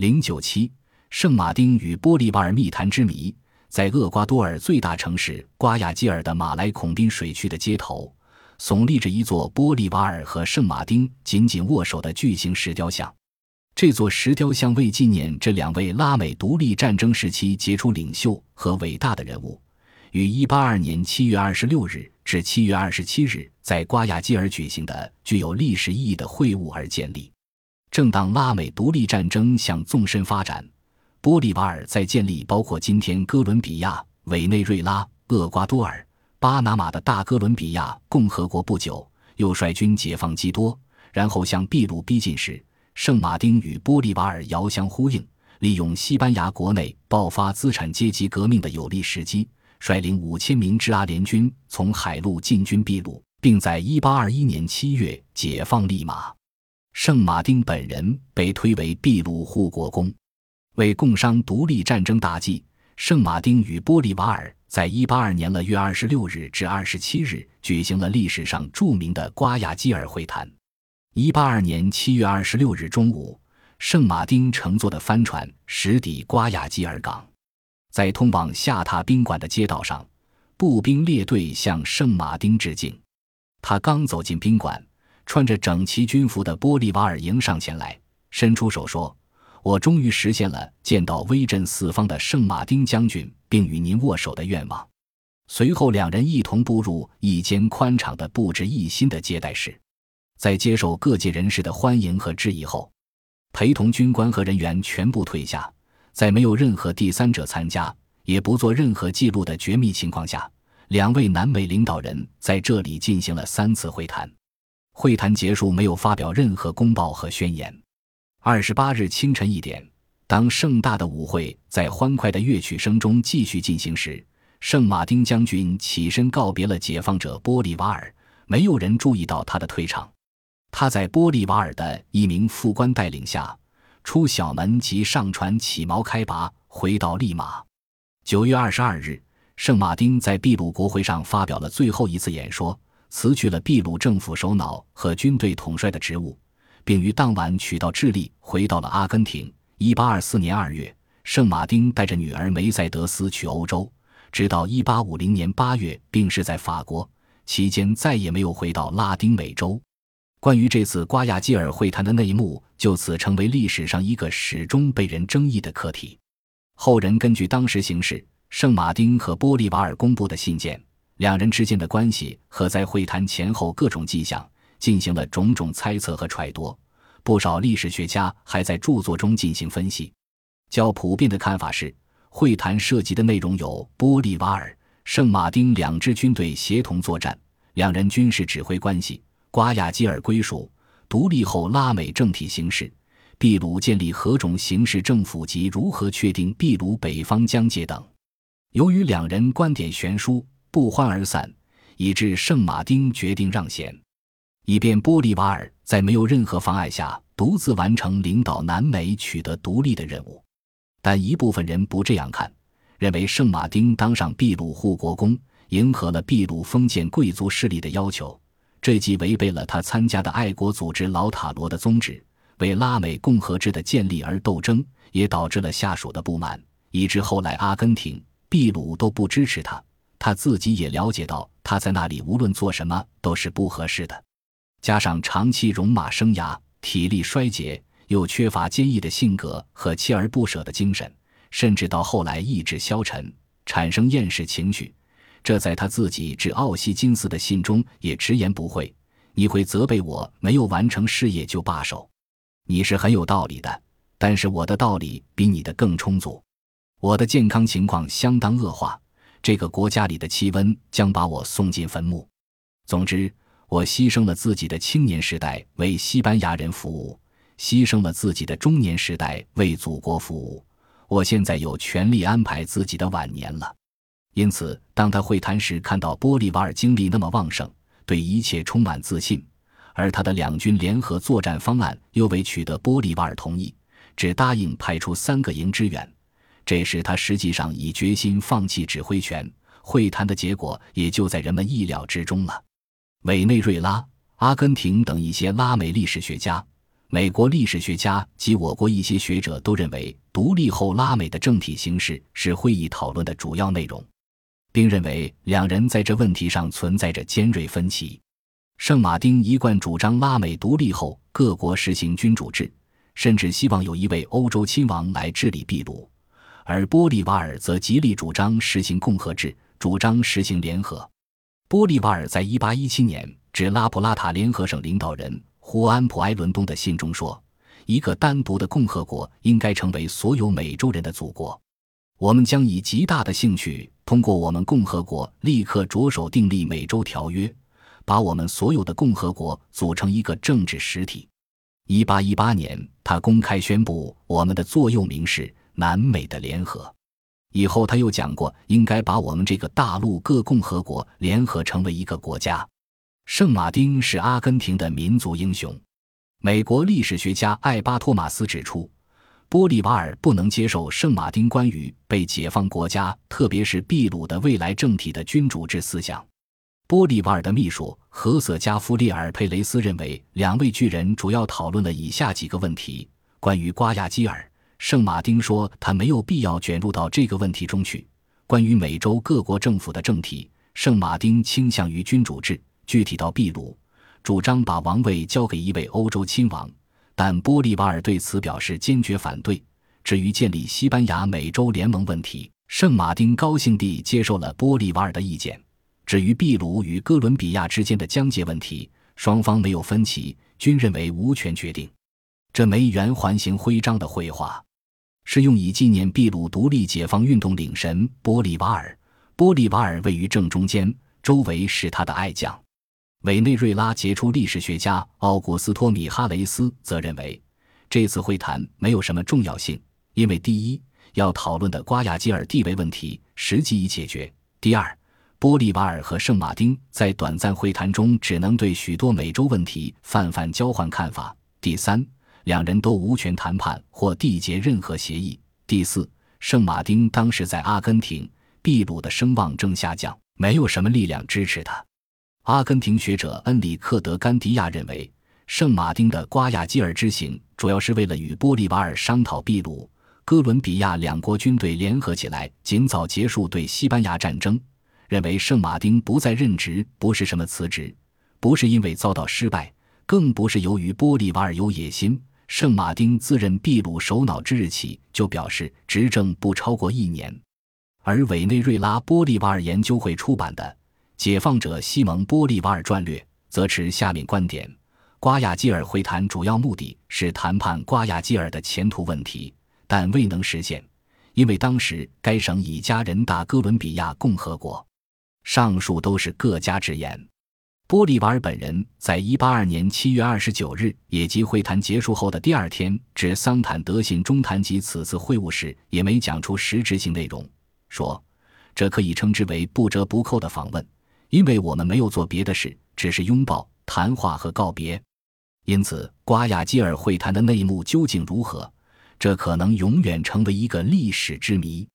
零九七，圣马丁与玻利瓦尔密谈之谜，在厄瓜多尔最大城市瓜亚基尔的马来孔宾水区的街头，耸立着一座玻利瓦尔和圣马丁紧紧握手的巨型石雕像。这座石雕像为纪念这两位拉美独立战争时期杰出领袖和伟大的人物，于182年7月26日至7月27日在瓜亚基尔举行的具有历史意义的会晤而建立。正当拉美独立战争向纵深发展，玻利瓦尔在建立包括今天哥伦比亚、委内瑞拉、厄瓜多尔、巴拿马的大哥伦比亚共和国不久，又率军解放基多，然后向秘鲁逼近时。圣马丁与玻利瓦尔遥相呼应，利用西班牙国内爆发资产阶级革命的有利时机，率领五千名支阿联军从海路进军秘鲁，并在一八二一年七月解放利马。圣马丁本人被推为秘鲁护国公，为共商独立战争大计，圣马丁与玻利瓦尔在一八二年了月二十六日至二十七日举行了历史上著名的瓜亚基尔会谈。一八二年七月二十六日中午，圣马丁乘坐的帆船驶抵瓜亚基尔港，在通往下榻宾馆的街道上，步兵列队向圣马丁致敬。他刚走进宾馆，穿着整齐军服的玻利瓦尔迎上前来，伸出手说：“我终于实现了见到威震四方的圣马丁将军，并与您握手的愿望。”随后，两人一同步入一间宽敞的、布置一新的接待室。在接受各界人士的欢迎和质疑后，陪同军官和人员全部退下。在没有任何第三者参加，也不做任何记录的绝密情况下，两位南美领导人在这里进行了三次会谈。会谈结束，没有发表任何公报和宣言。二十八日清晨一点，当盛大的舞会在欢快的乐曲声中继续进行时，圣马丁将军起身告别了解放者玻利瓦尔。没有人注意到他的退场。他在玻利瓦尔的一名副官带领下出小门及上船起锚开拔，回到利马。九月二十二日，圣马丁在秘鲁国会上发表了最后一次演说，辞去了秘鲁政府首脑和军队统帅的职务，并于当晚取道智利，回到了阿根廷。一八二四年二月，圣马丁带着女儿梅赛德斯去欧洲，直到一八五零年八月病逝在法国，期间再也没有回到拉丁美洲。关于这次瓜亚基尔会谈的内幕，就此成为历史上一个始终被人争议的课题。后人根据当时形势、圣马丁和玻利瓦尔公布的信件、两人之间的关系和在会谈前后各种迹象，进行了种种猜测和揣度。不少历史学家还在著作中进行分析。较普遍的看法是，会谈涉及的内容有玻利瓦尔、圣马丁两支军队协同作战，两人军事指挥关系。瓜亚基尔归属、独立后拉美政体形势、秘鲁建立何种形式政府及如何确定秘鲁北方疆界等，由于两人观点悬殊，不欢而散，以致圣马丁决定让贤，以便玻利瓦尔在没有任何妨碍下独自完成领导南美取得独立的任务。但一部分人不这样看，认为圣马丁当上秘鲁护国公，迎合了秘鲁封建贵族势力的要求。这既违背了他参加的爱国组织老塔罗的宗旨，为拉美共和制的建立而斗争，也导致了下属的不满，以致后来阿根廷、秘鲁都不支持他。他自己也了解到，他在那里无论做什么都是不合适的。加上长期戎马生涯，体力衰竭，又缺乏坚毅的性格和锲而不舍的精神，甚至到后来意志消沉，产生厌世情绪。这在他自己致奥西金斯的信中也直言不讳。你会责备我没有完成事业就罢手，你是很有道理的。但是我的道理比你的更充足。我的健康情况相当恶化，这个国家里的气温将把我送进坟墓。总之，我牺牲了自己的青年时代为西班牙人服务，牺牲了自己的中年时代为祖国服务。我现在有权利安排自己的晚年了。因此，当他会谈时看到玻利瓦尔精力那么旺盛，对一切充满自信，而他的两军联合作战方案又未取得玻利瓦尔同意，只答应派出三个营支援，这时他实际上已决心放弃指挥权。会谈的结果也就在人们意料之中了。委内瑞拉、阿根廷等一些拉美历史学家美国历史学家及我国一些学者都认为，独立后拉美的政体形势是会议讨论的主要内容，并认为两人在这问题上存在着尖锐分歧。圣马丁一贯主张拉美独立后各国实行君主制，甚至希望有一位欧洲亲王来治理秘鲁，而玻利瓦尔则极力主张实行共和制，主张实行联合。玻利瓦尔在1817年致拉普拉塔联合省领导人。胡安·普埃伦东的信中说：“一个单独的共和国应该成为所有美洲人的祖国。我们将以极大的兴趣通过我们共和国立刻着手订立美洲条约，把我们所有的共和国组成一个政治实体。”1818 年，他公开宣布我们的座右铭是“南美的联合”。以后，他又讲过应该把我们这个大陆各共和国联合成为一个国家。圣马丁是阿根廷的民族英雄。美国历史学家艾巴托马斯指出，玻利瓦尔不能接受圣马丁关于被解放国家，特别是秘鲁的未来政体的君主制思想。玻利瓦尔的秘书何瑟加夫列尔佩雷斯认为，两位巨人主要讨论了以下几个问题：关于瓜亚基尔，圣马丁说他没有必要卷入到这个问题中去；关于美洲各国政府的政体，圣马丁倾向于君主制。具体到秘鲁，主张把王位交给一位欧洲亲王，但玻利瓦尔对此表示坚决反对。至于建立西班牙美洲联盟问题，圣马丁高兴地接受了玻利瓦尔的意见。至于秘鲁与哥伦比亚之间的疆界问题，双方没有分歧，均认为无权决定。这枚圆环形徽章的绘画，是用以纪念秘鲁独立解放运动领神玻利瓦尔。玻利瓦尔位于正中间，周围是他的爱将。委内瑞拉杰出历史学家奥古斯托·米哈雷斯则认为，这次会谈没有什么重要性，因为第一，要讨论的瓜亚基尔地位问题实际已解决；第二，玻利瓦尔和圣马丁在短暂会谈中只能对许多美洲问题泛泛交换看法；第三，两人都无权谈判或缔结任何协议；第四，圣马丁当时在阿根廷、秘鲁的声望正下降，没有什么力量支持他。阿根廷学者恩里克·德甘迪亚认为，圣马丁的瓜亚基尔之行主要是为了与玻利瓦尔商讨秘鲁、哥伦比亚两国军队联合起来，尽早结束对西班牙战争。认为圣马丁不再任职不是什么辞职，不是因为遭到失败，更不是由于玻利瓦尔有野心。圣马丁自任秘鲁首脑之日起就表示执政不超过一年，而委内瑞拉玻利瓦尔研究会出版的。解放者西蒙·玻利瓦尔战略则持下面观点：瓜亚基尔会谈主要目的是谈判瓜亚基尔的前途问题，但未能实现，因为当时该省已加人大哥伦比亚共和国。上述都是各家之言。玻利瓦尔本人在一八二年七月二十九日，也即会谈结束后的第二天，致桑坦德信中谈及此次会晤时，也没讲出实质性内容，说这可以称之为不折不扣的访问。因为我们没有做别的事，只是拥抱、谈话和告别，因此瓜亚基尔会谈的内幕究竟如何，这可能永远成为一个历史之谜。